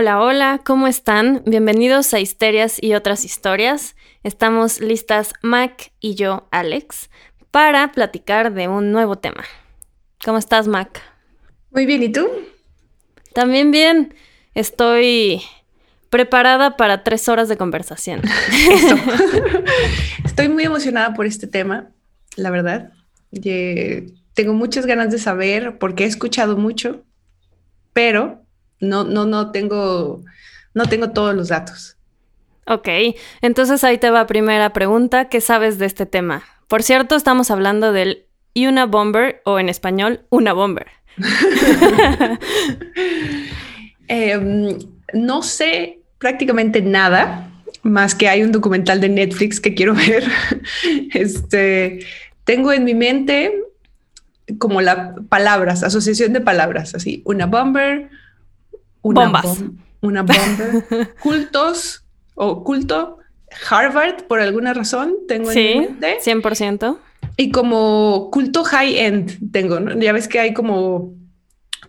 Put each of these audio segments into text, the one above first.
Hola, hola, ¿cómo están? Bienvenidos a Histerias y otras historias. Estamos listas Mac y yo, Alex, para platicar de un nuevo tema. ¿Cómo estás, Mac? Muy bien, ¿y tú? También bien. Estoy preparada para tres horas de conversación. Estoy muy emocionada por este tema, la verdad. tengo muchas ganas de saber porque he escuchado mucho, pero no, no, no tengo, no tengo todos los datos. Ok, entonces ahí te va primera pregunta. ¿Qué sabes de este tema? Por cierto, estamos hablando del Una Bomber o en español, Una Bomber. Em, no sé prácticamente nada, más que hay un documental de Netflix que quiero ver. este, tengo en mi mente como las palabras, asociación de palabras, así, una bomber, una Bombas. una bomber, cultos o culto, Harvard por alguna razón, tengo en mi mente. 100%. Y como culto high-end tengo, ¿no? Ya ves que hay como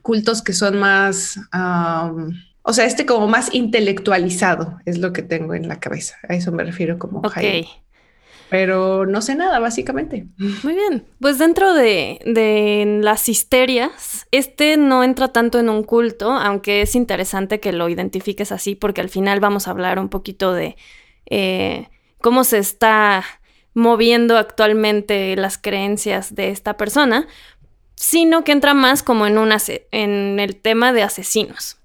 cultos que son más, o sea, este como más intelectualizado es lo que tengo en la cabeza. A eso me refiero como Ok. Pero no sé nada, básicamente. Muy bien. Pues dentro de, de, las histerias, este no entra tanto en un culto, aunque es interesante que lo identifiques así, porque al final vamos a hablar un poquito de eh, cómo se está moviendo actualmente las creencias de esta persona, sino que entra más como en, un en el tema de asesinos.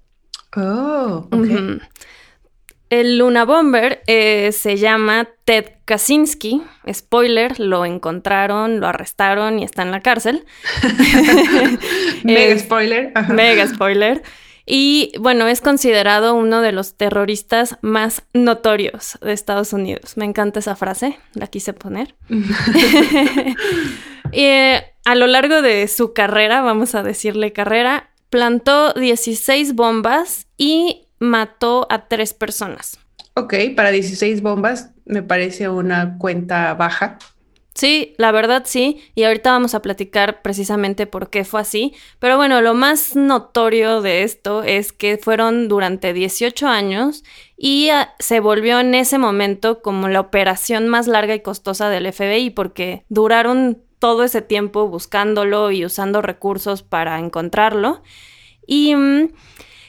Oh, ok. Uh -huh. El Luna Bomber eh, se llama Ted Kaczynski. Spoiler, lo encontraron, lo arrestaron y está en la cárcel. mega spoiler. Ajá. Mega spoiler. Y bueno, es considerado uno de los terroristas más notorios de Estados Unidos. Me encanta esa frase, la quise poner. y, eh, a lo largo de su carrera, vamos a decirle carrera, plantó 16 bombas y mató a tres personas. Ok, para 16 bombas me parece una cuenta baja. Sí, la verdad sí, y ahorita vamos a platicar precisamente por qué fue así, pero bueno, lo más notorio de esto es que fueron durante 18 años y uh, se volvió en ese momento como la operación más larga y costosa del FBI porque duraron todo ese tiempo buscándolo y usando recursos para encontrarlo. Y mmm,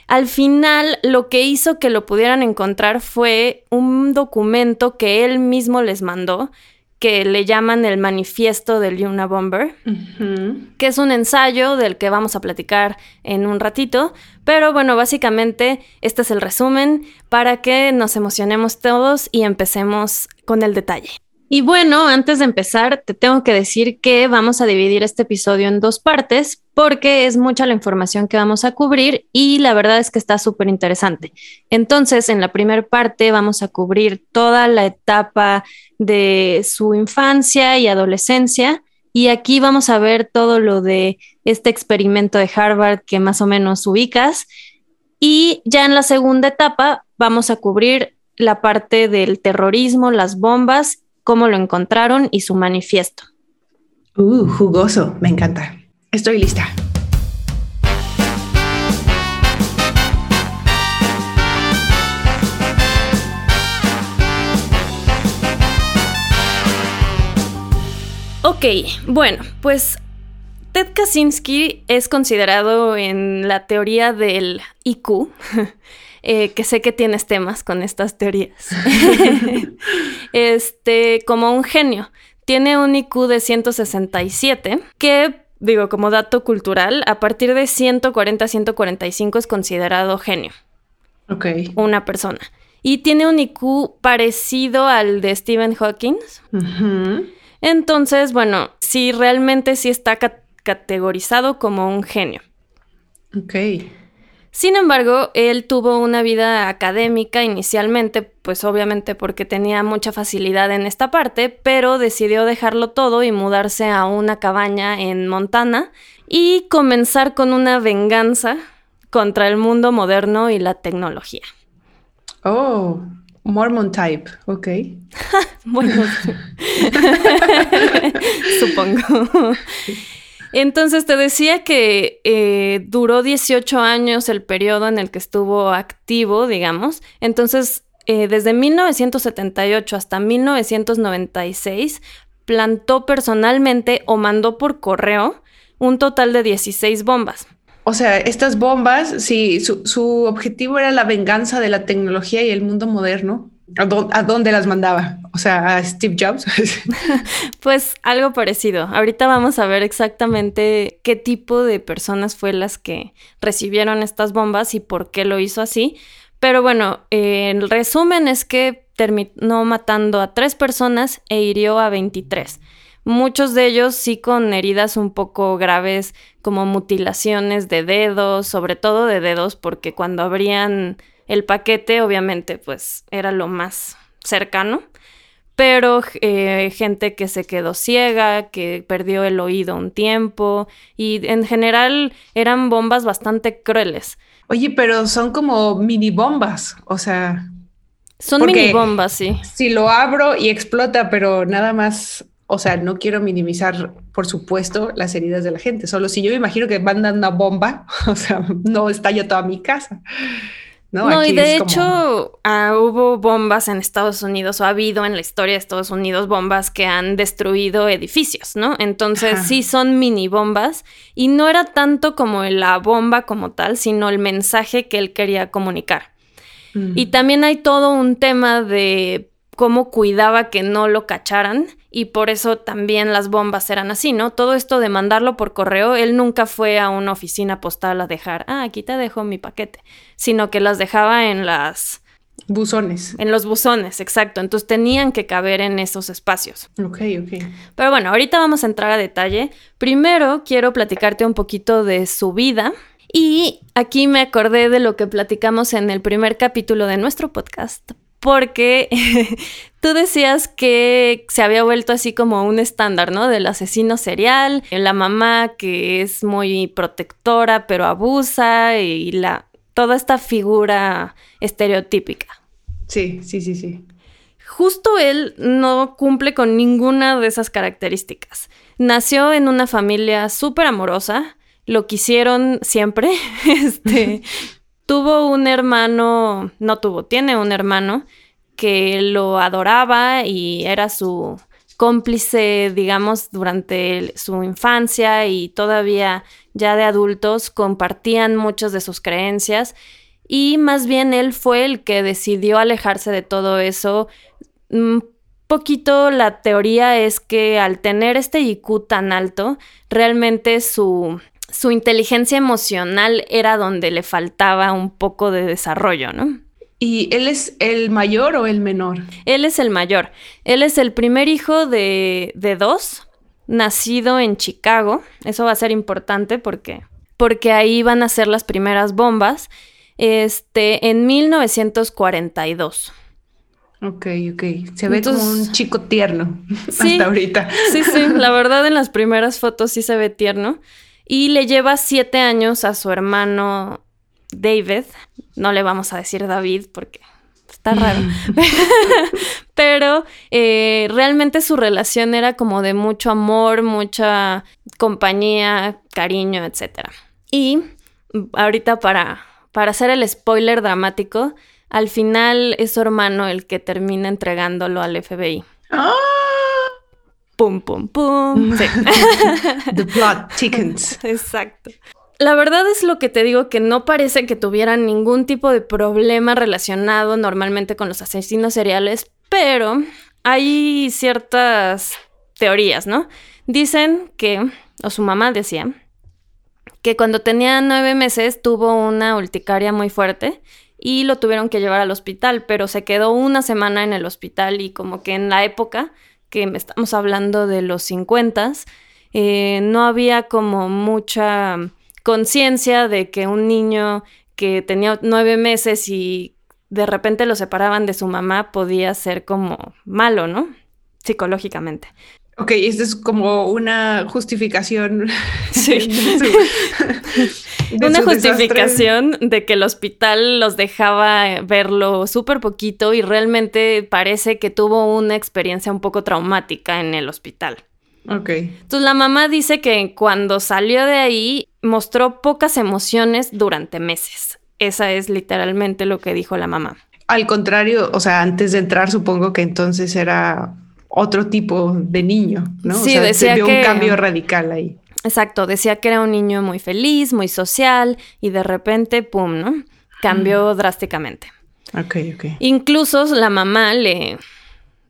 al final lo que hizo que lo pudieran encontrar fue un documento que él mismo les mandó, que le llaman el manifiesto del Luna Bomber, uh -huh. que es un ensayo del que vamos a platicar en un ratito. Pero bueno, básicamente este es el resumen para que nos emocionemos todos y empecemos con el detalle. Y bueno, antes de empezar, te tengo que decir que vamos a dividir este episodio en dos partes porque es mucha la información que vamos a cubrir y la verdad es que está súper interesante. Entonces, en la primera parte vamos a cubrir toda la etapa de su infancia y adolescencia y aquí vamos a ver todo lo de este experimento de Harvard que más o menos ubicas. Y ya en la segunda etapa vamos a cubrir la parte del terrorismo, las bombas cómo lo encontraron y su manifiesto. Uh, jugoso, me encanta. Estoy lista. Ok, bueno, pues Ted Kaczynski es considerado en la teoría del IQ, eh, que sé que tienes temas con estas teorías, este, como un genio. Tiene un IQ de 167, que, digo, como dato cultural, a partir de 140 145 es considerado genio. Ok. Una persona. Y tiene un IQ parecido al de Stephen Hawking. Uh -huh. Entonces, bueno, sí, realmente sí está ca categorizado como un genio. Ok. Sin embargo, él tuvo una vida académica inicialmente, pues obviamente porque tenía mucha facilidad en esta parte, pero decidió dejarlo todo y mudarse a una cabaña en Montana y comenzar con una venganza contra el mundo moderno y la tecnología. Oh, Mormon type, ok. bueno, supongo. Entonces te decía que eh, duró 18 años el periodo en el que estuvo activo, digamos. Entonces, eh, desde 1978 hasta 1996, plantó personalmente o mandó por correo un total de 16 bombas. O sea, estas bombas, sí, su, objetivo era la venganza de la tecnología y el mundo moderno. ¿A, dónde las mandaba? O sea, a Steve Jobs. pues algo parecido. Ahorita vamos a ver exactamente qué tipo de personas fue las que recibieron estas bombas y por qué lo hizo así. Pero bueno, el resumen es que terminó matando a tres personas e hirió a 23 muchos de ellos sí con heridas un poco graves como mutilaciones de dedos, sobre todo de dedos, porque cuando abrían el paquete obviamente pues era lo más cercano, pero eh, gente que se quedó ciega, que perdió el oído un tiempo y en general eran bombas bastante crueles. Oye, pero son como mini bombas, o sea... Son mini bombas, sí. Si lo abro y explota, pero nada más o sea, no quiero minimizar, por supuesto, las heridas de la gente. Solo si yo me imagino que mandan una bomba, o sea, no estalla toda mi casa. No, no y de hecho ah, hubo bombas en Estados Unidos o ha habido en la historia de Estados Unidos bombas que han destruido edificios, ¿no? Entonces sí son mini bombas y no era tanto como la bomba como tal, sino el mensaje que él quería comunicar. Mm. Y también hay todo un tema de cómo cuidaba que no lo cacharan y por eso también las bombas eran así, ¿no? Todo esto de mandarlo por correo, él nunca fue a una oficina postal a dejar, ah, aquí te dejo mi paquete, sino que las dejaba en las... Buzones. En los buzones, exacto. Entonces tenían que caber en esos espacios. Ok, ok. Pero bueno, ahorita vamos a entrar a detalle. Primero quiero platicarte un poquito de su vida. Y aquí me acordé de lo que platicamos en el primer capítulo de nuestro podcast, porque tú decías que se había vuelto así como un estándar, ¿no? Del asesino serial, la mamá que es muy protectora pero abusa y la toda esta figura estereotípica. Sí, sí, sí, sí. Justo él no cumple con ninguna de esas características. Nació en una familia súper amorosa, lo quisieron siempre, este, tuvo un hermano, no tuvo, tiene un hermano que lo adoraba y era su cómplice, digamos, durante su infancia y todavía ya de adultos compartían muchas de sus creencias y más bien él fue el que decidió alejarse de todo eso. Un poquito la teoría es que al tener este IQ tan alto, realmente su su inteligencia emocional era donde le faltaba un poco de desarrollo, ¿no? ¿Y él es el mayor o el menor? Él es el mayor. Él es el primer hijo de, de dos, nacido en Chicago. Eso va a ser importante porque, porque ahí van a ser las primeras bombas. Este, en 1942. Ok, ok. Se ve como un chico tierno hasta ahorita. Sí, sí, la verdad en las primeras fotos sí se ve tierno y le lleva siete años a su hermano David. No le vamos a decir David porque está raro. Pero eh, realmente su relación era como de mucho amor, mucha compañía, cariño, etc. Y ahorita para, para hacer el spoiler dramático, al final es su hermano el que termina entregándolo al FBI. ¡Ah! Pum, pum, pum. The plot chickens. Exacto. La verdad es lo que te digo que no parece que tuvieran ningún tipo de problema relacionado normalmente con los asesinos seriales, pero hay ciertas teorías, ¿no? Dicen que, o su mamá decía, que cuando tenía nueve meses tuvo una urticaria muy fuerte y lo tuvieron que llevar al hospital, pero se quedó una semana en el hospital y como que en la época que estamos hablando de los 50, eh, no había como mucha conciencia de que un niño que tenía nueve meses y de repente lo separaban de su mamá podía ser como malo, ¿no? Psicológicamente. Ok, esto es como una justificación. Sí. una justificación de que el hospital los dejaba verlo súper poquito y realmente parece que tuvo una experiencia un poco traumática en el hospital. Ok. Entonces la mamá dice que cuando salió de ahí mostró pocas emociones durante meses. Esa es literalmente lo que dijo la mamá. Al contrario, o sea, antes de entrar supongo que entonces era otro tipo de niño, ¿no? Sí, o sea, decía se vio que- un cambio radical ahí. Exacto, decía que era un niño muy feliz, muy social y de repente, ¡pum!, ¿no? Cambió drásticamente. Ok, ok. Incluso la mamá le,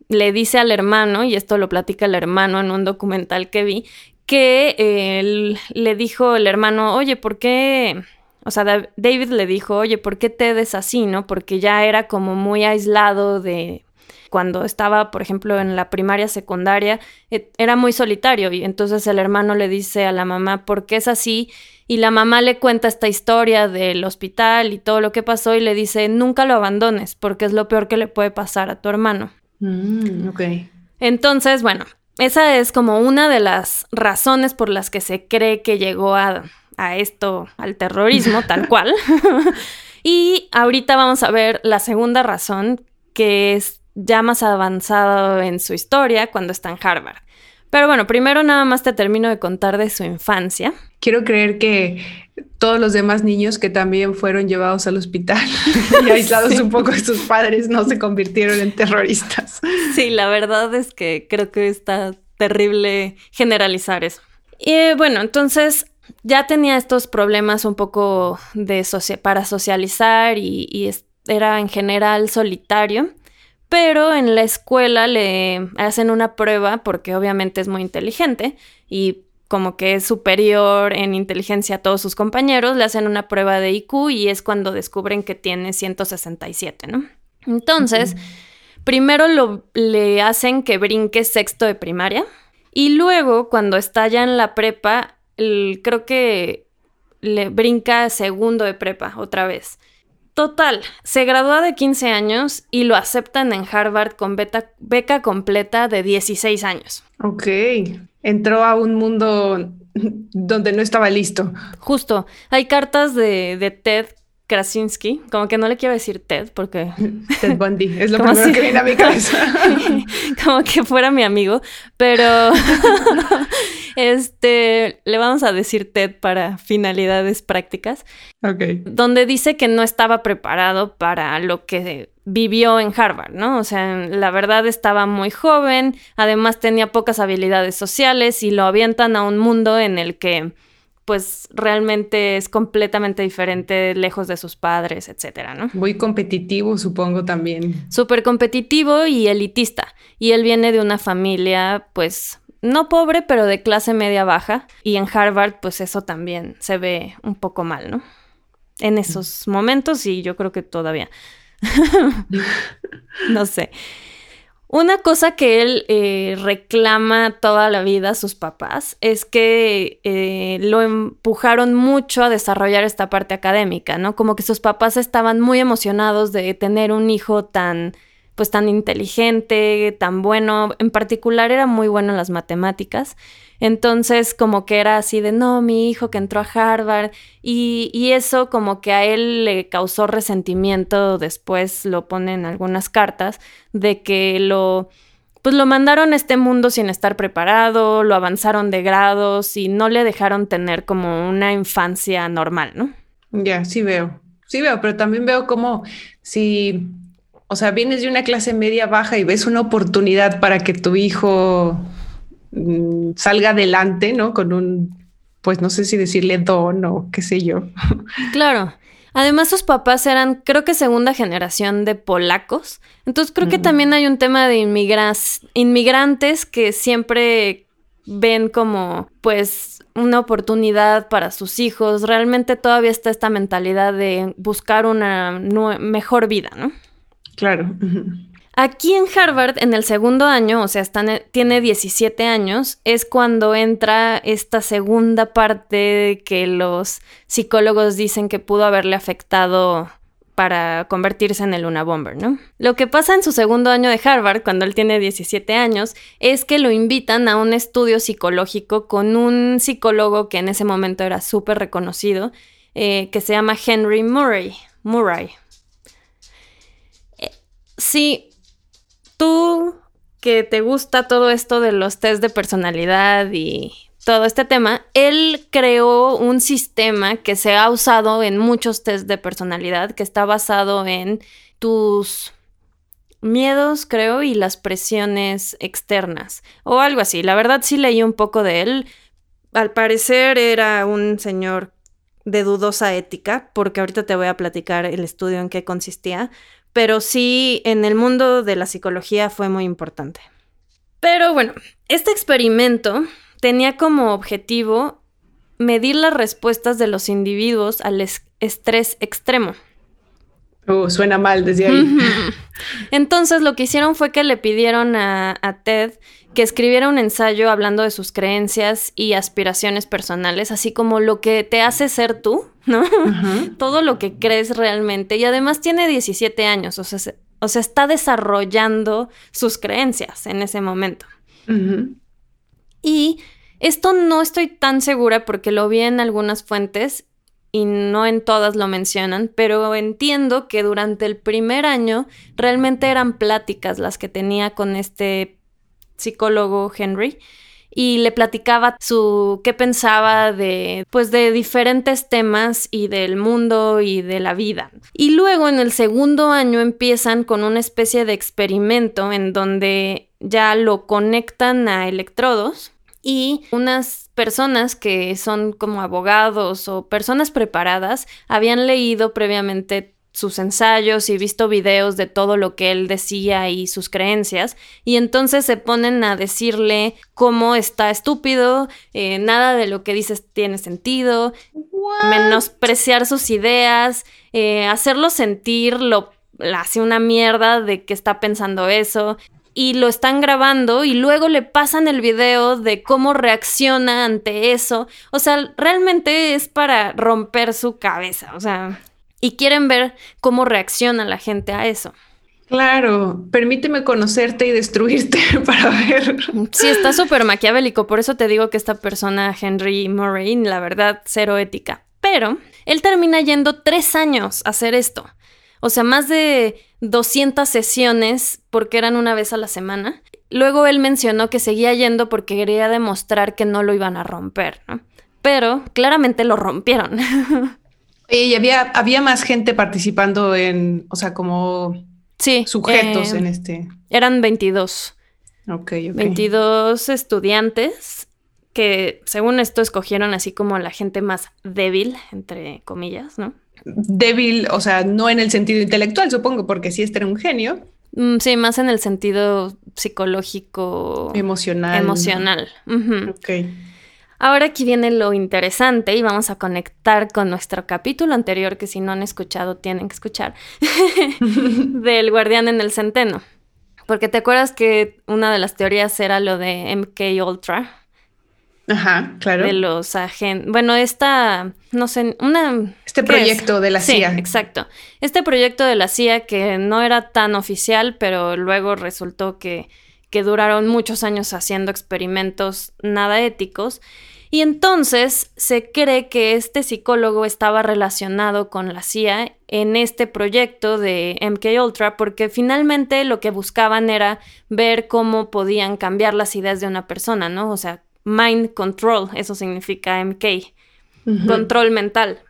le dice al hermano, y esto lo platica el hermano en un documental que vi, que eh, él- le dijo el hermano, oye, ¿por qué? O sea, Da- David le dijo, oye, ¿por qué Ted es así, no? Porque ya era como muy aislado de cuando estaba, por ejemplo, en la primaria, secundaria, eh, era muy solitario y entonces el hermano le dice a la mamá, ¿por qué es así? Y la mamá le cuenta esta historia del hospital y todo lo que pasó y le dice, nunca lo abandones porque es lo peor que le puede pasar a tu hermano. Mm, ok. Entonces, bueno, esa es como una de las razones por las que se cree que llegó a, a esto, al terrorismo, tal cual. y ahorita vamos a ver la segunda razón, que es ya más avanzado en su historia cuando está en Harvard. Pero bueno, primero nada más te termino de contar de su infancia. Quiero creer que todos los demás niños que también fueron llevados al hospital y aislados Sí. un poco de sus padres no se convirtieron en terroristas. Sí, la verdad es que creo que está terrible generalizar eso. Y eh, bueno, entonces ya tenía estos problemas un poco de socia- para socializar y, era en general solitario, pero en la escuela le hacen una prueba porque obviamente es muy inteligente y como que es superior en inteligencia a todos sus compañeros, le hacen una prueba de IQ y es cuando descubren que tiene 167, ¿no? Entonces, primero lo, le hacen que brinque sexto de primaria y luego cuando está ya en la prepa, el- creo que le brinca segundo de prepa otra vez. Total, se gradúa de 15 años y lo aceptan en Harvard con beta- beca completa de 16 años. Ok. Entró a un mundo donde no estaba listo. Justo, hay cartas de, de Ted Krasinski, como que no le quiero decir Ted porque Ted Bundy es lo primero si- que viene a mi cabeza. como que fuera mi amigo, pero este le vamos a decir Ted para finalidades prácticas, ok. donde dice que no estaba preparado para lo que vivió en Harvard, ¿no? O sea, la verdad estaba muy joven, además tenía pocas habilidades sociales y lo avientan a un mundo en el que pues realmente es completamente diferente, lejos de sus padres, etcétera, ¿no? Muy competitivo, supongo también. súper competitivo y elitista. Y él viene de una familia, pues, no pobre, pero de clase media baja. Y en Harvard, pues eso también se ve un poco mal, ¿no? En esos momentos y yo creo que todavía. no sé. Una cosa que él eh, reclama toda la vida a sus papás es que eh, lo empujaron mucho a desarrollar esta parte académica, ¿no? Como que sus papás estaban muy emocionados de tener un hijo tan, pues tan inteligente, tan bueno. En particular era muy bueno en las matemáticas. Entonces, como que era así de, no, mi hijo que entró a Harvard. Y, y eso como que a él le causó resentimiento, después lo pone en algunas cartas, de que lo, pues lo mandaron a este mundo sin estar preparado, lo avanzaron de grados y no le dejaron tener como una infancia normal, ¿no? Ya, sí veo. Sí veo, pero también veo como si, o sea, vienes de una clase media baja y ves una oportunidad para que tu hijo mm, salga adelante, ¿no? Con un, pues no sé si decirle don o qué sé yo. Claro. Además, sus papás eran, creo que segunda generación de polacos. Entonces, creo que también hay un tema de inmigras- inmigrantes que siempre ven como, pues, una oportunidad para sus hijos. Realmente todavía está esta mentalidad de buscar una mejor vida, ¿no? Claro. Aquí en Harvard, en el segundo año, o sea, está en el- tiene 17 años, es cuando entra esta segunda parte que los psicólogos dicen que pudo haberle afectado para convertirse en el Luna Bomber, ¿no? Lo que pasa en su segundo año de Harvard, cuando él tiene 17 años, es que lo invitan a un estudio psicológico con un psicólogo que en ese momento era súper reconocido, eh, que se llama Henry Murray. Murray. Eh, sí, tú que te gusta todo esto de los test de personalidad y todo este tema, él creó un sistema que se ha usado en muchos test de personalidad, que está basado en tus miedos, creo, y las presiones externas, o algo así. La verdad sí leí un poco de él. Al parecer era un señor de dudosa ética, porque ahorita te voy a platicar el estudio en qué consistía, pero sí en el mundo de la psicología fue muy importante. Pero bueno, este experimento tenía como objetivo medir las respuestas de los individuos al estrés extremo. Oh, suena mal desde ahí. Entonces lo que hicieron fue que le pidieron a, Ted que escribiera un ensayo hablando de sus creencias y aspiraciones personales, así como lo que te hace ser tú, ¿no? Todo lo que crees realmente. Y además tiene 17 años, o sea, o sea está desarrollando sus creencias en ese momento. Y esto no estoy tan segura porque lo vi en algunas fuentes y no en todas lo mencionan, pero entiendo que durante el primer año realmente eran pláticas las que tenía con este psicólogo Henry y le platicaba su qué pensaba de pues de diferentes temas y del mundo y de la vida. Y luego en el segundo año empiezan con una especie de experimento en donde ya lo conectan a electrodos y unas personas que son como abogados o personas preparadas habían leído previamente sus ensayos y visto videos de todo lo que él decía y sus creencias, y entonces se ponen a decirle cómo está estúpido, eh, nada de lo que dices tiene sentido, menospreciar sus ideas, eh, hacerlo sentir lo hace una mierda de que está pensando eso y lo están grabando y luego le pasan el video de cómo reacciona ante eso. O sea, realmente es para romper su cabeza, o sea, y quieren ver cómo reacciona la gente a eso. Claro, permíteme conocerte y destruirte para ver. Sí, está súper maquiavélico, por eso te digo que esta persona, Henry Murray, la verdad, cero ética. Pero él termina yendo tres años a hacer esto. O sea, más de 200 sesiones porque eran una vez a la semana. Luego él mencionó que seguía yendo porque quería demostrar que no lo iban a romper, ¿no? Pero claramente lo rompieron. y había, había más gente participando en, o sea, como sí, sujetos en eh, este. Eran 22. Ok, ok. 22 estudiantes que según esto escogieron así como la gente más débil, entre comillas, ¿no? débil, o sea, no en el sentido intelectual, supongo, porque sí este era un genio. Mm, sí, más en el sentido psicológico. Emocional. Emocional. Ok. Ahora aquí viene lo interesante y vamos a conectar con nuestro capítulo anterior, que si no han escuchado, tienen que escuchar, del guardián en el centeno. Porque te acuerdas que una de las teorías era lo de MK Ultra. Ajá, claro. De los agentes. Bueno, esta, no sé, una... Este proyecto de la CIA. Sí, exacto. Este proyecto de la CIA que no era tan oficial, pero luego resultó que, que duraron muchos años haciendo experimentos nada éticos. Y entonces se cree que este psicólogo estaba relacionado con la CIA en este proyecto de MK Ultra porque finalmente lo que buscaban era ver cómo podían cambiar las ideas de una persona, ¿no? O sea, mind control, eso significa MK, control mental.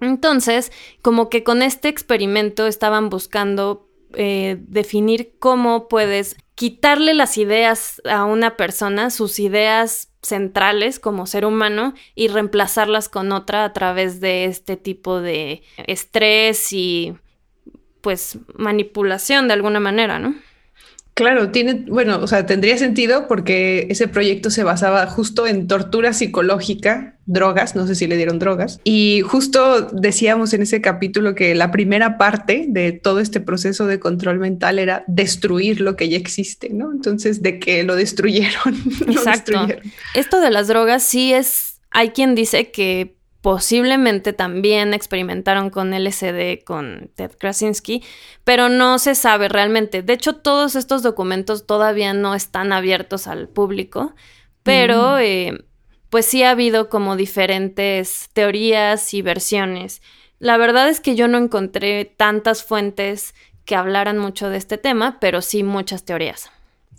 Entonces, como que con este experimento estaban buscando eh, definir cómo puedes quitarle las ideas a una persona, sus ideas centrales como ser humano, y reemplazarlas con otra a través de este tipo de estrés y pues manipulación de alguna manera, ¿no? Claro, tiene, bueno, o sea, tendría sentido porque ese proyecto se basaba justo en tortura psicológica, drogas, no sé si le dieron drogas, y justo decíamos en ese capítulo que la primera parte de todo este proceso de control mental era destruir lo que ya existe, ¿no? Entonces, de que lo destruyeron. Exacto. Esto de las drogas sí es, hay quien dice que posiblemente también experimentaron con LSD con Ted Krasinski, pero no se sabe realmente. De hecho, todos estos documentos todavía no están abiertos al público, pero mm. eh, pues sí ha habido como diferentes teorías y versiones. La verdad es que yo no encontré tantas fuentes que hablaran mucho de este tema, pero sí muchas teorías.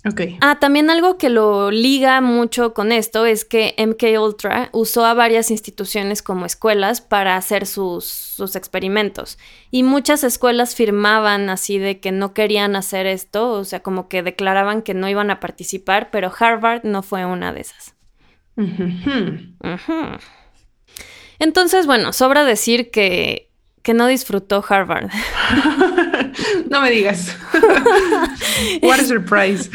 Ok. Ah, también algo que lo liga mucho con esto es que MK Ultra usó a varias instituciones como escuelas para hacer sus, sus, experimentos. Y muchas escuelas firmaban así de que no querían hacer esto, o sea, como que declaraban que no iban a participar, pero Harvard no fue una de esas. Entonces, bueno, sobra decir que, que no disfrutó Harvard. no me digas. What a surprise.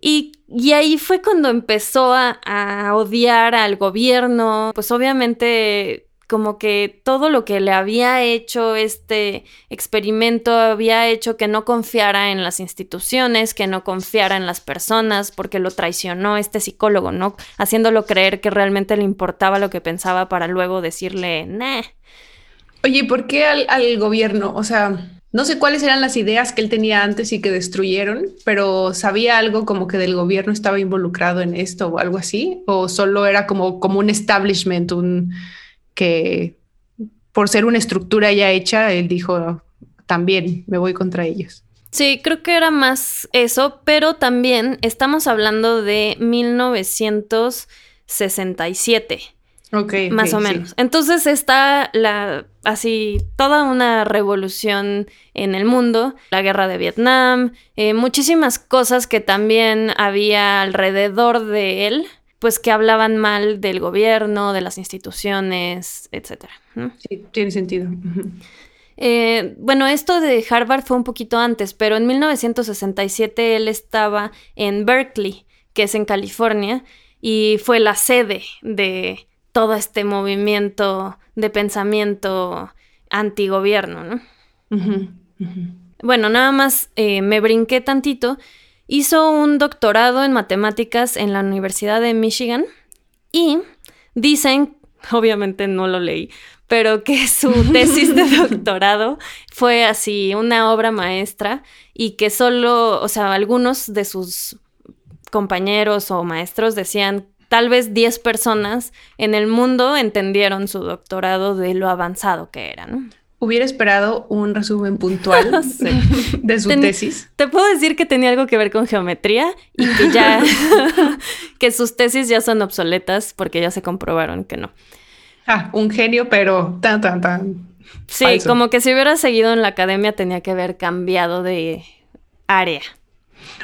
Y, y, ahí fue cuando empezó a, a, odiar al gobierno. Pues obviamente como que todo lo que le había hecho este experimento había hecho que no confiara en las instituciones, que no confiara en las personas, porque lo traicionó este psicólogo, ¿no? Haciéndolo creer que realmente le importaba lo que pensaba para luego decirle, nah. Oye, ¿por qué al, gobierno? O sea, no sé cuáles eran las ideas que él tenía antes y que destruyeron, pero sabía algo como que del gobierno estaba involucrado en esto o algo así, o solo era como, como un establishment, un que por ser una estructura ya hecha, él dijo, también me voy contra ellos. Sí, creo que era más eso, pero también estamos hablando de 1967. Ok. Más o menos. Entonces está la así toda una revolución en el mundo, la guerra de Vietnam, eh, muchísimas cosas que también había alrededor de él pues que hablaban mal del gobierno, de las instituciones, etcétera. Sí, tiene sentido. Eh, bueno, esto de Harvard fue un poquito antes, pero en 1967 él estaba en Berkeley, que es en California, y fue la sede de todo este movimiento de pensamiento antigobierno, ¿no? Bueno, nada más eh, me brinqué tantito Hizo un doctorado en matemáticas en la Universidad de Michigan y dicen, obviamente no lo leí, pero que su tesis de doctorado fue así una obra maestra y que solo, o sea, algunos de sus compañeros o maestros decían tal vez 10 personas en el mundo entendieron su doctorado de lo avanzado que era, ¿no? Hubiera esperado un resumen puntual de su tesis. Te puedo decir que tenía algo que ver con geometría y que ya que sus tesis ya son obsoletas porque ya se comprobaron que no. Ah, un genio, pero tan tan tan. Sí, como que si hubiera seguido en la academia tenía que haber cambiado de área.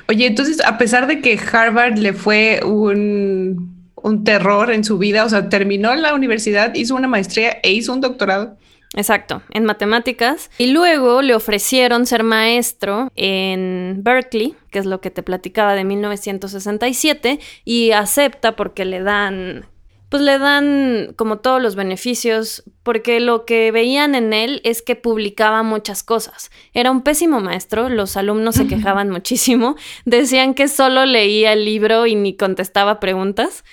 Oye, entonces, a pesar de que Harvard le fue un, un terror en su vida, o sea, terminó la universidad, hizo una maestría e hizo un doctorado. Exacto, en matemáticas. Y luego le ofrecieron ser maestro en Berkeley, que es lo que te platicaba de 1967, y acepta porque le dan, pues le dan como todos los beneficios, porque lo que veían en él es que publicaba muchas cosas. Era un pésimo maestro, los alumnos se quejaban muchísimo, decían que solo leía el libro y ni contestaba preguntas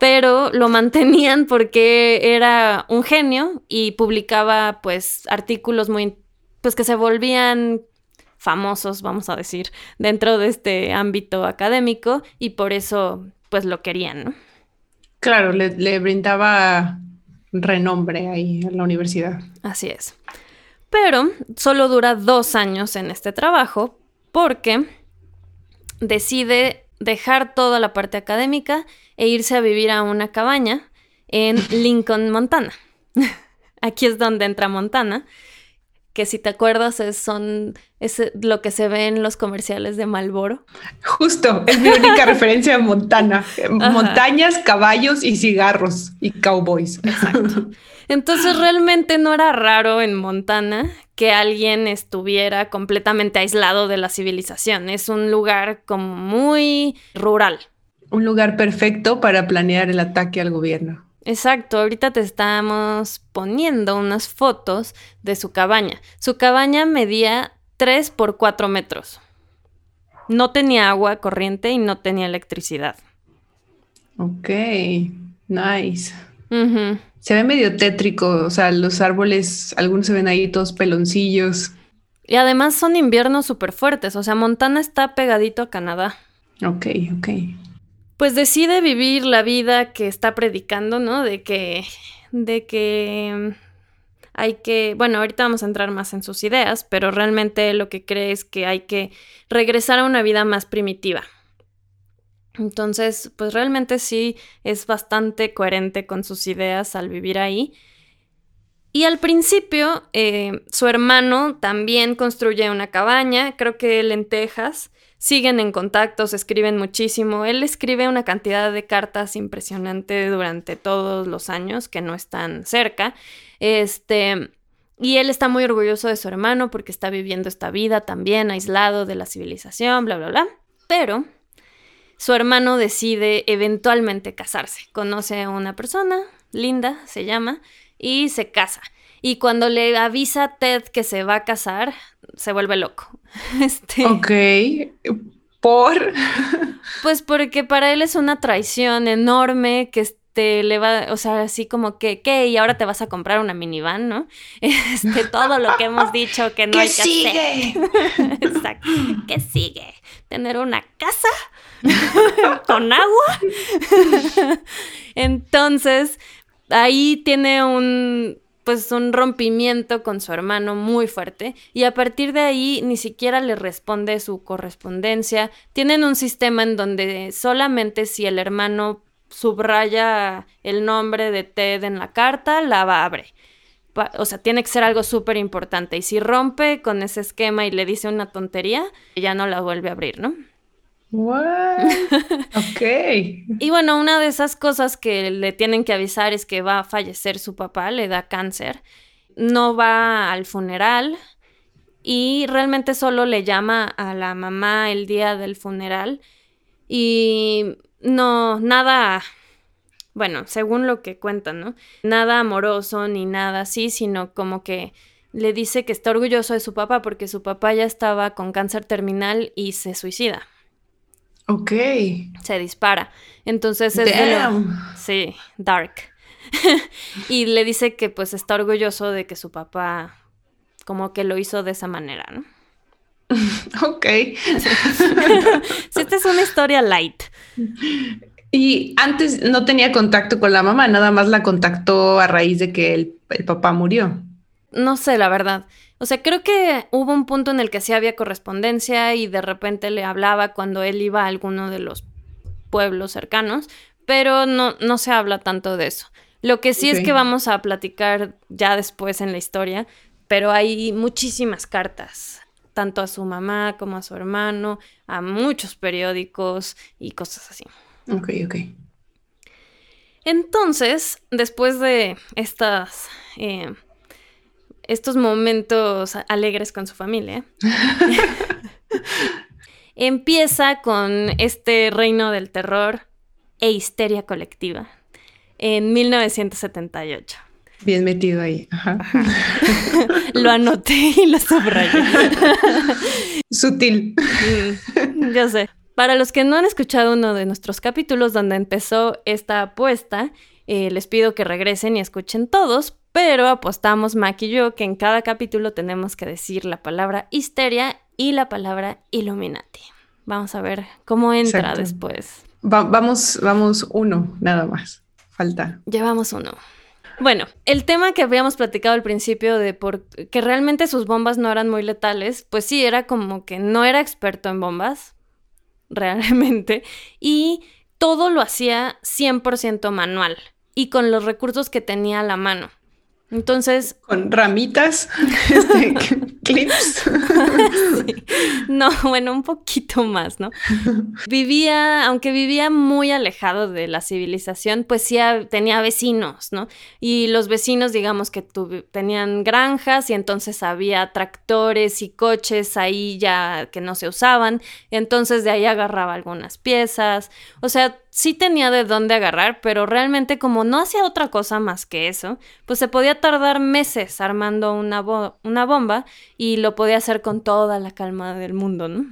pero lo mantenían porque era un genio y publicaba pues artículos muy pues que se volvían famosos, vamos a decir, dentro de este ámbito académico y por eso pues lo querían, ¿no? Claro, le, le brindaba renombre ahí en la universidad. Así es. Pero solo dura dos años en este trabajo porque decide dejar toda la parte académica e irse a vivir a una cabaña en Lincoln, Montana. Aquí es donde entra Montana, que si te acuerdas es, son, es lo que se ve en los comerciales de Malboro. Justo, es mi única referencia a Montana. Montañas, caballos y cigarros y cowboys. Exacto. Entonces realmente no era raro en Montana que alguien estuviera completamente aislado de la civilización. Es un lugar como muy rural. Un lugar perfecto para planear el ataque al gobierno. Exacto, ahorita te estamos poniendo unas fotos de su cabaña. Su cabaña medía 3 por 4 metros. No tenía agua corriente y no tenía electricidad. Ok, nice. Se ve medio tétrico, o sea, los árboles, algunos se ven ahí todos peloncillos. Y además son inviernos súper fuertes, o sea, Montana está pegadito a Canadá. Ok, ok. Pues decide vivir la vida que está predicando, ¿no? De que, de que mm, hay que, bueno, ahorita vamos a entrar más en sus ideas, pero realmente lo que cree es que hay que regresar a una vida más primitiva. Entonces, pues realmente sí es bastante coherente con sus ideas al vivir ahí. Y al principio, eh, su hermano también construye una cabaña, creo que él en Texas. Siguen en contacto, se escriben muchísimo. Él escribe una cantidad de cartas impresionante durante todos los años que no están cerca. Este, y él está muy orgulloso de su hermano porque está viviendo esta vida también aislado de la civilización, bla, bla, bla. Pero su hermano decide eventualmente casarse. Conoce a una persona, Linda se llama, y se casa. Y cuando le avisa a Ted que se va a casar, se vuelve loco. Este, ok. ¿Por? Pues porque para él es una traición enorme que este, le va, o sea, así como que, ¿qué? Y ahora te vas a comprar una minivan, ¿no? Este, todo lo que hemos dicho que no hay que sigue? hacer. Exacto. ¿Qué sigue? ¿Tener una casa? ¿Con agua? Entonces, ahí tiene un pues un rompimiento con su hermano muy fuerte y a partir de ahí ni siquiera le responde su correspondencia. Tienen un sistema en donde solamente si el hermano subraya el nombre de Ted en la carta, la abre. O sea, tiene que ser algo súper importante. Y si rompe con ese esquema y le dice una tontería, ya no la vuelve a abrir, ¿no? What? Ok. y bueno, una de esas cosas que le tienen que avisar es que va a fallecer su papá, le da cáncer. No va al funeral y realmente solo le llama a la mamá el día del funeral y no, nada, bueno, según lo que cuentan, ¿no? Nada amoroso ni nada así, sino como que le dice que está orgulloso de su papá porque su papá ya estaba con cáncer terminal y se suicida. Ok. Se dispara. Entonces es Sí, dark. y le dice que pues está orgulloso de que su papá como que lo hizo de esa manera, ¿no? ok. sí, esta es una historia light. Y antes no tenía contacto con la mamá, nada más la contactó a raíz de que el papá murió. No sé, la verdad. O sea, creo que hubo un punto en el que sí había correspondencia y de repente le hablaba cuando él iba a alguno de los pueblos cercanos, pero no, no se habla tanto de eso. Lo que sí es que vamos a platicar ya después en la historia, pero hay muchísimas cartas, tanto a su mamá como a su hermano, a muchos periódicos y cosas así. Ok, ok. Entonces, después de estas eh, estos momentos alegres con su familia. Empieza con este reino del terror e histeria colectiva en 1978. Bien metido ahí. lo anoté y lo subrayé. Sutil. Mm, yo sé. Para los que no han escuchado uno de nuestros capítulos donde empezó esta apuesta, eh, les pido que regresen y escuchen todos pero apostamos Mac y yo que en cada capítulo tenemos que decir la palabra histeria y la palabra Illuminati. Vamos a ver cómo entra después. vamos, vamos uno, nada más. Falta. Llevamos uno. Bueno, el tema que habíamos platicado al principio de por que realmente sus bombas no eran muy letales, pues sí, era como que no era experto en bombas, realmente, y todo lo hacía 100% manual y con los recursos que tenía a la mano. Entonces. Con ramitas, este, clips. No, bueno, un poquito más, ¿no? Vivía, aunque vivía muy alejado de la civilización, pues sí tenía vecinos, ¿no? Y los vecinos, digamos que tenían granjas y entonces había tractores y coches ahí ya que no se usaban. Entonces de ahí agarraba algunas piezas. O sea, sí tenía de dónde agarrar, pero realmente como no hacía otra cosa más que eso, pues se podía tardar meses armando una, una bomba y lo podía hacer con toda la calma del mundo, ¿no?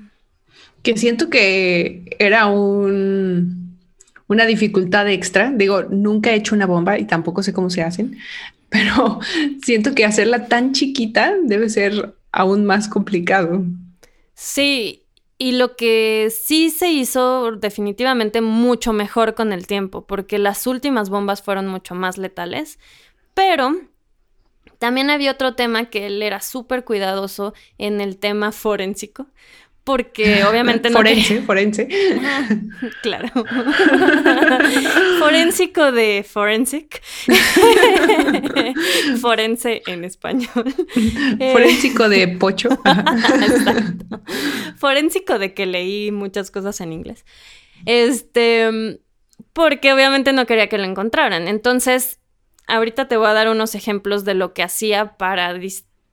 Que siento que era un, una dificultad extra. Digo, nunca he hecho una bomba y tampoco sé cómo se hacen, pero siento que hacerla tan chiquita debe ser aún más complicado. Sí, y lo que sí se hizo definitivamente mucho mejor con el tiempo, porque las últimas bombas fueron mucho más letales, pero También había otro tema que él era súper cuidadoso en el tema forénsico, porque obviamente no. Forense, forense. claro. Forénsico de forensic. Forense en español. Forénsico de pocho. Exacto. Forénsico de que leí muchas cosas en inglés. Este, porque obviamente no quería que lo encontraran. Entonces, ahorita te voy a dar unos ejemplos de lo que hacía para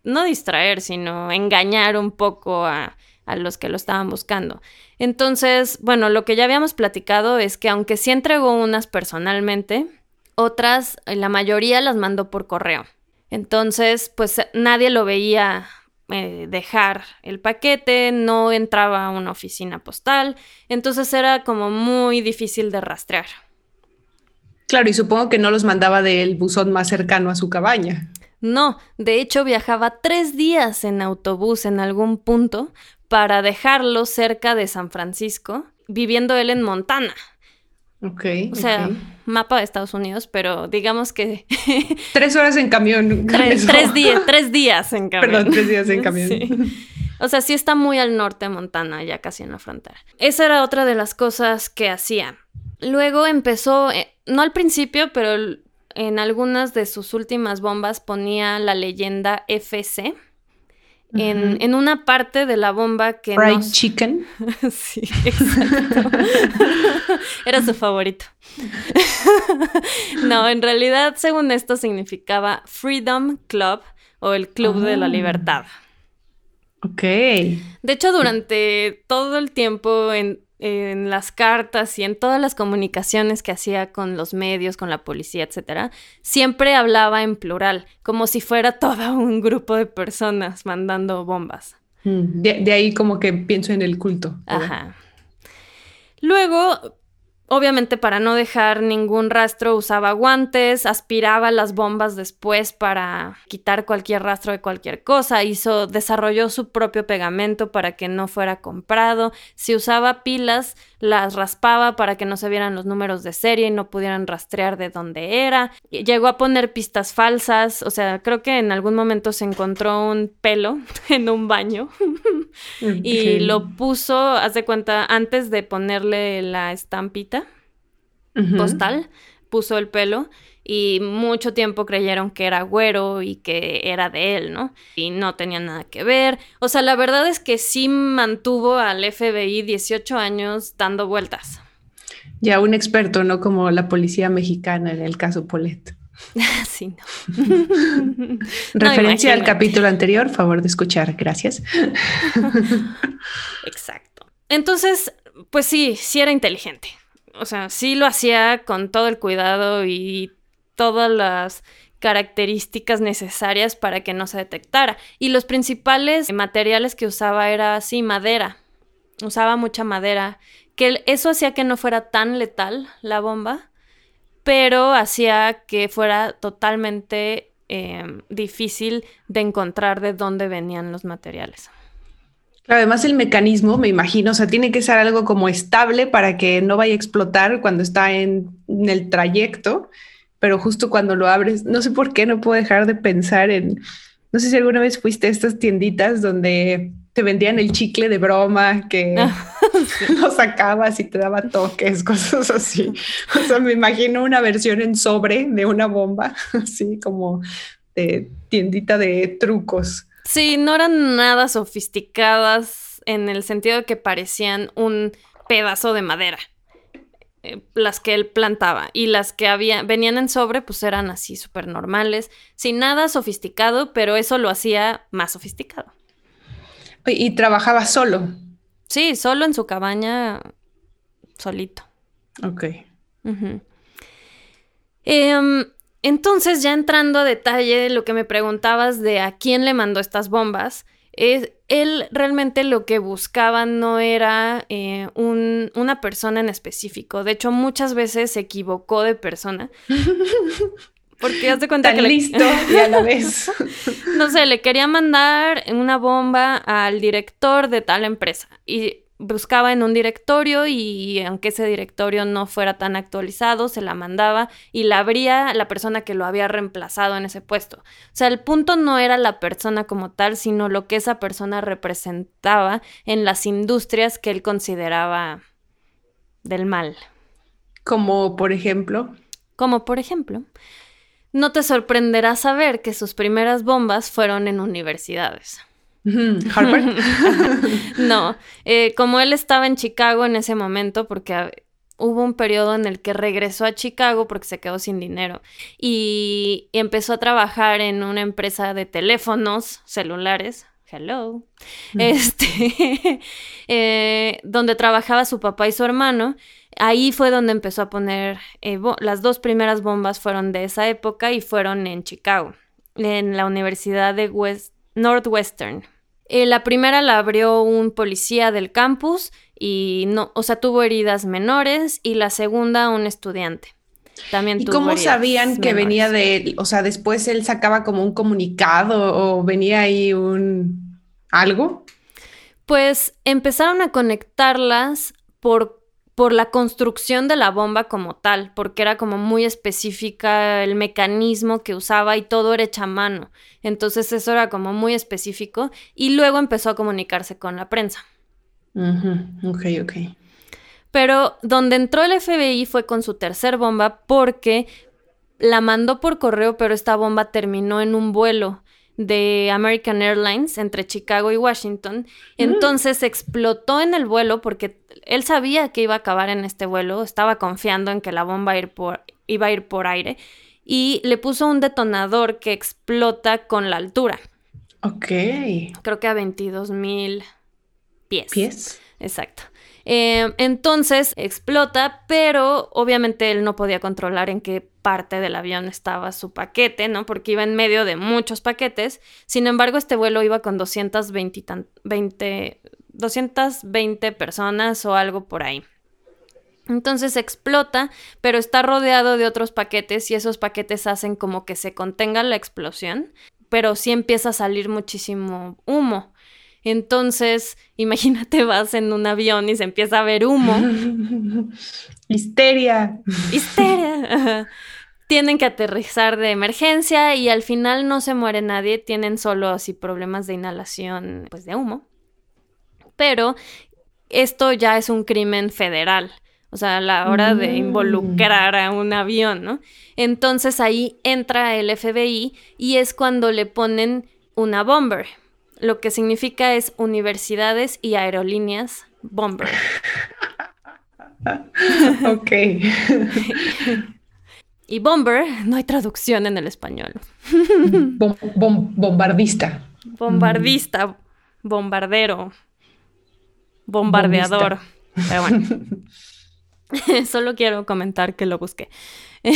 no distraer, sino engañar un poco a a los que lo estaban buscando. Entonces, bueno, lo que ya habíamos platicado es que aunque sí entregó unas personalmente, otras, eh, la mayoría las mandó por correo. Entonces, pues nadie lo veía eh, dejar el paquete, no entraba a una oficina postal, entonces era como muy difícil de rastrear. Claro, y supongo que no los mandaba del buzón más cercano a su cabaña. No, de hecho viajaba tres días en autobús en algún punto para dejarlo cerca de San Francisco, viviendo él en Montana. Ok. O sea, mapa de Estados Unidos, pero digamos que... tres horas en camión. Tres, días, tres días en camión. Perdón, tres días en camión. O sea, sí está muy al norte de Montana, ya casi en la frontera. Esa era otra de las cosas que hacía. Luego empezó, eh, no al principio, pero en algunas de sus últimas bombas ponía la leyenda FC en, una parte de la bomba que Fried chicken. sí, exacto. Era su favorito. no, en realidad, según esto, significaba Freedom Club o el Club de la ah. Libertad. Ok. De hecho, durante todo el tiempo en, en las cartas y en todas las comunicaciones que hacía con los medios, con la policía, etcétera, siempre hablaba en plural, como si fuera todo un grupo de personas mandando bombas. De, de ahí como que pienso en el culto. Ajá. Luego, Obviamente para no dejar ningún rastro usaba guantes, aspiraba las bombas después para quitar cualquier rastro de cualquier cosa, hizo desarrolló su propio pegamento para que no fuera comprado, si usaba pilas las raspaba para que no se vieran los números de serie y no pudieran rastrear de dónde era. Llegó a poner pistas falsas, o sea, creo que en algún momento se encontró un pelo en un baño y lo puso, haz de cuenta, antes de ponerle la estampita postal, puso el pelo y mucho tiempo creyeron que era güero y que era de él, ¿no? Y no tenía nada que ver. O sea, la verdad es que sí mantuvo al FBI 18 años dando vueltas. Ya un experto, no como la policía mexicana en el caso Polet. sí, no. Referencia al capítulo anterior, favor de escuchar, gracias. Exacto. Entonces, pues sí, sí era inteligente o sea, sí lo hacía con todo el cuidado y todas las características necesarias para que no se detectara. Y los principales materiales que usaba era así madera. Usaba mucha madera, que eso hacía que no fuera tan letal la bomba, pero hacía que fuera totalmente em, difícil de encontrar de dónde venían los materiales además el mecanismo, me imagino, o sea, tiene que ser algo como estable para que no vaya a explotar cuando está en, el trayecto, pero justo cuando lo abres, no sé por qué, no puedo dejar de pensar en, no sé si alguna vez fuiste a estas tienditas donde te vendían el chicle de broma que lo sacabas y te daba toques, cosas así. O sea, me imagino una versión en sobre de una bomba, así como de tiendita de trucos. Sí, no eran nada sofisticadas en el sentido de que parecían un pedazo de madera. Eh, las que él plantaba y las que había, venían en sobre, pues eran así súper normales, sin nada sofisticado, pero eso lo hacía más sofisticado. ¿Y trabajaba solo? Sí, solo en su cabaña, solito. Ok. Entonces, ya entrando a detalle, lo que me preguntabas de a quién le mandó estas bombas, es, él realmente lo que buscaba no era eh, una persona en específico. De hecho, muchas veces se equivocó de persona. Porque hace cuenta que. listo y a la vez. no sé, le quería mandar una bomba al director de tal empresa. Y buscaba en un directorio y aunque ese directorio no fuera tan actualizado, se la mandaba y la abría la persona que lo había reemplazado en ese puesto. O sea, el punto no era la persona como tal, sino lo que esa persona representaba en las industrias que él consideraba del mal. Como por ejemplo. Como por ejemplo. No te sorprenderá saber que sus primeras bombas fueron en universidades. Harvard. no, eh, como él estaba en Chicago en ese momento, porque hubo un periodo en el que regresó a Chicago porque se quedó sin dinero y, empezó a trabajar en una empresa de teléfonos celulares. Hello. Este, eh, donde trabajaba su papá y su hermano. Ahí fue donde empezó a poner, eh, las dos primeras bombas fueron de esa época y fueron en Chicago, en la Universidad de West, Northwestern. Eh, la primera la abrió un policía del campus y no, o sea, tuvo heridas menores y la segunda un estudiante. También ¿Y cómo sabían que venía de él? O sea, después él sacaba como un comunicado o venía ahí un algo. Pues empezaron a conectarlas por por la construcción de la bomba como tal, porque era como muy específica el mecanismo que usaba y todo era hecha a mano. Entonces eso era como muy específico y luego empezó a comunicarse con la prensa. Ok, ok. Pero donde entró el FBI fue con su tercer bomba porque la mandó por correo, pero esta bomba terminó en un vuelo de American Airlines entre Chicago y Washington. Mm. Entonces explotó en el vuelo porque él sabía que iba a acabar en este vuelo, estaba confiando en que la bomba iba a ir por, iba a ir por aire y le puso un detonador que explota con la altura. Ok. Creo que a 22 mil pies. Pies. Exacto. Eh, entonces explota, pero obviamente él no podía controlar en qué parte del avión estaba su paquete, ¿no? Porque iba en medio de muchos paquetes. Sin embargo, este vuelo iba con 220, 220 personas o algo por ahí. Entonces explota, pero está rodeado de otros paquetes y esos paquetes hacen como que se contenga la explosión, pero sí empieza a salir muchísimo humo. Entonces, imagínate, vas en un avión y se empieza a ver humo. Histeria. Histeria. Tienen que aterrizar de emergencia y al final no se muere nadie, tienen solo así problemas de inhalación pues, de humo. Pero esto ya es un crimen federal. O sea, a la hora de mm. involucrar a un avión, ¿no? Entonces ahí entra el FBI y es cuando le ponen una bomber, lo que significa es universidades y aerolíneas bomber. ok. y bomber, no hay traducción en el español. bombardista. Bombardista, bombardero, bombardeador. Pero bueno. Solo quiero comentar que lo busqué.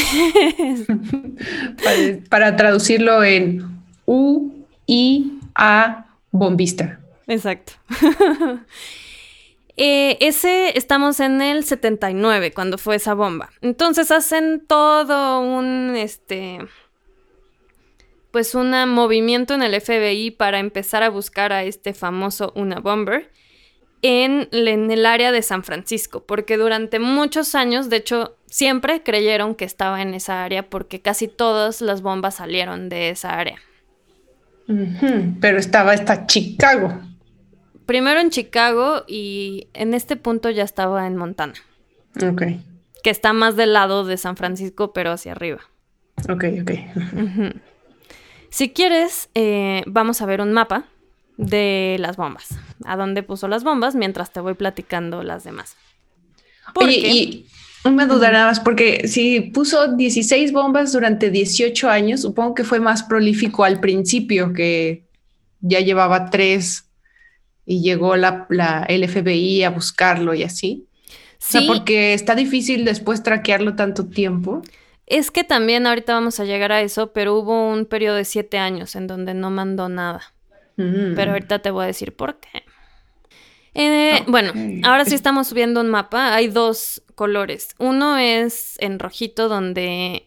para, para, traducirlo en U, I, A, bombista. Exacto. Eh, ese estamos en el 79 cuando fue esa bomba. Entonces hacen todo un este pues un movimiento en el FBI para empezar a buscar a este famoso Una Bomber en, en, el área de San Francisco, porque durante muchos años, de hecho, siempre creyeron que estaba en esa área porque casi todas las bombas salieron de esa área. Pero estaba hasta Chicago. Primero en Chicago y en este punto ya estaba en Montana. Ok. Que está más del lado de San Francisco, pero hacia arriba. Ok, ok. Si quieres, eh, vamos a ver un mapa de las bombas. A dónde puso las bombas mientras te voy platicando las demás. Oye, no me dudarás porque si puso 16 bombas durante 18 años, supongo que fue más prolífico al principio, que ya llevaba tres y llegó la, la el FBI a buscarlo y así. Sí. porque está difícil después traquearlo tanto tiempo. Es que también ahorita vamos a llegar a eso, pero hubo un periodo de siete años en donde no mandó nada. Mm. Pero ahorita te voy a decir por qué. Eh, bueno, ahora sí estamos subiendo un mapa. Hay dos colores. Uno es en rojito donde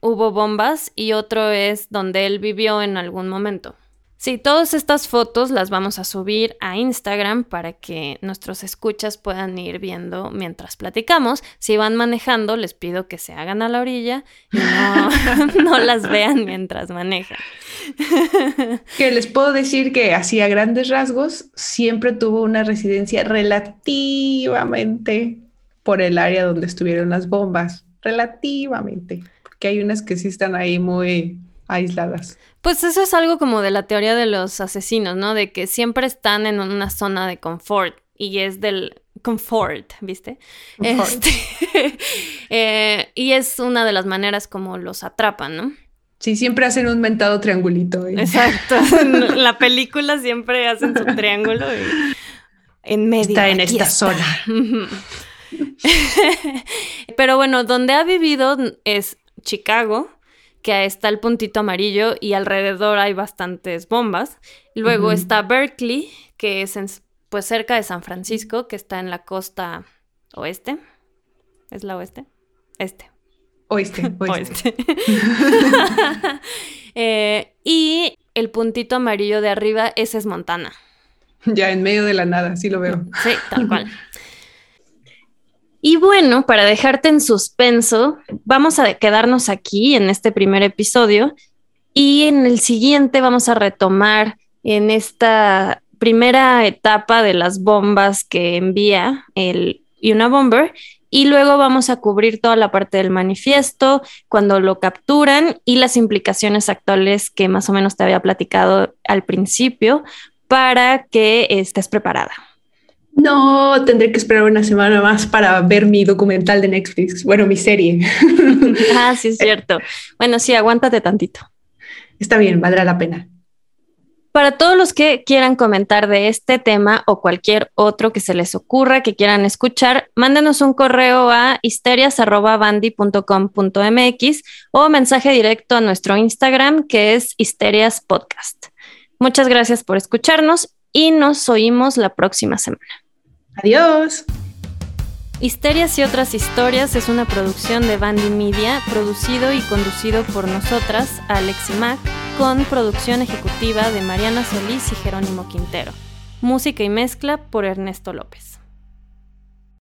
hubo bombas y otro es donde él vivió en algún momento. Sí, todas estas fotos las vamos a subir a Instagram para que nuestros escuchas puedan ir viendo mientras platicamos. Si van manejando, les pido que se hagan a la orilla y no, no las vean mientras manejan. que les puedo decir que así a grandes rasgos siempre tuvo una residencia relativamente por el área donde estuvieron las bombas, relativamente, porque hay unas que sí están ahí muy aisladas. Pues eso es algo como de la teoría de los asesinos, ¿no? De que siempre están en una zona de confort y es del confort, ¿viste? Este, eh, y es una de las maneras como los atrapan, ¿no? Sí, siempre hacen un mentado triangulito. Exacto. en la película siempre hacen su triángulo y en medio. Está en esta zona. Pero bueno, donde ha vivido es Chicago, que está el puntito amarillo y alrededor hay bastantes bombas. Luego está Berkeley, que es pues cerca de San Francisco, que está en la costa oeste. ¿Es la oeste? Este. Oeste, oeste. Eh, y el puntito amarillo de arriba, ese es Montana. Ya en medio de la nada, sí lo veo. Sí, tal cual. Y bueno, para dejarte en suspenso, vamos a quedarnos aquí en este primer episodio y en el siguiente vamos a retomar en esta primera etapa de las bombas que envía el Unabomber y luego vamos a cubrir toda la parte del manifiesto, cuando lo capturan y las implicaciones actuales que más o menos te había platicado al principio para que estés preparada. No, tendré que esperar una semana más para ver mi documental de Netflix. Bueno, mi serie. ah, sí, es cierto. Bueno, sí, aguántate tantito. Está bien, valdrá la pena. Para todos los que quieran comentar de este tema o cualquier otro que se les ocurra, que quieran escuchar, mándenos un correo a histerias.bandy.com.mx o mensaje directo a nuestro Instagram que es Histerias Podcast. Muchas gracias por escucharnos y nos oímos la próxima semana. Adiós. Histerias y otras historias es una producción de Bandy Media, producido y conducido por nosotras, Alex y Mac, con producción ejecutiva de Mariana Solís y Jerónimo Quintero. Música y mezcla por Ernesto López.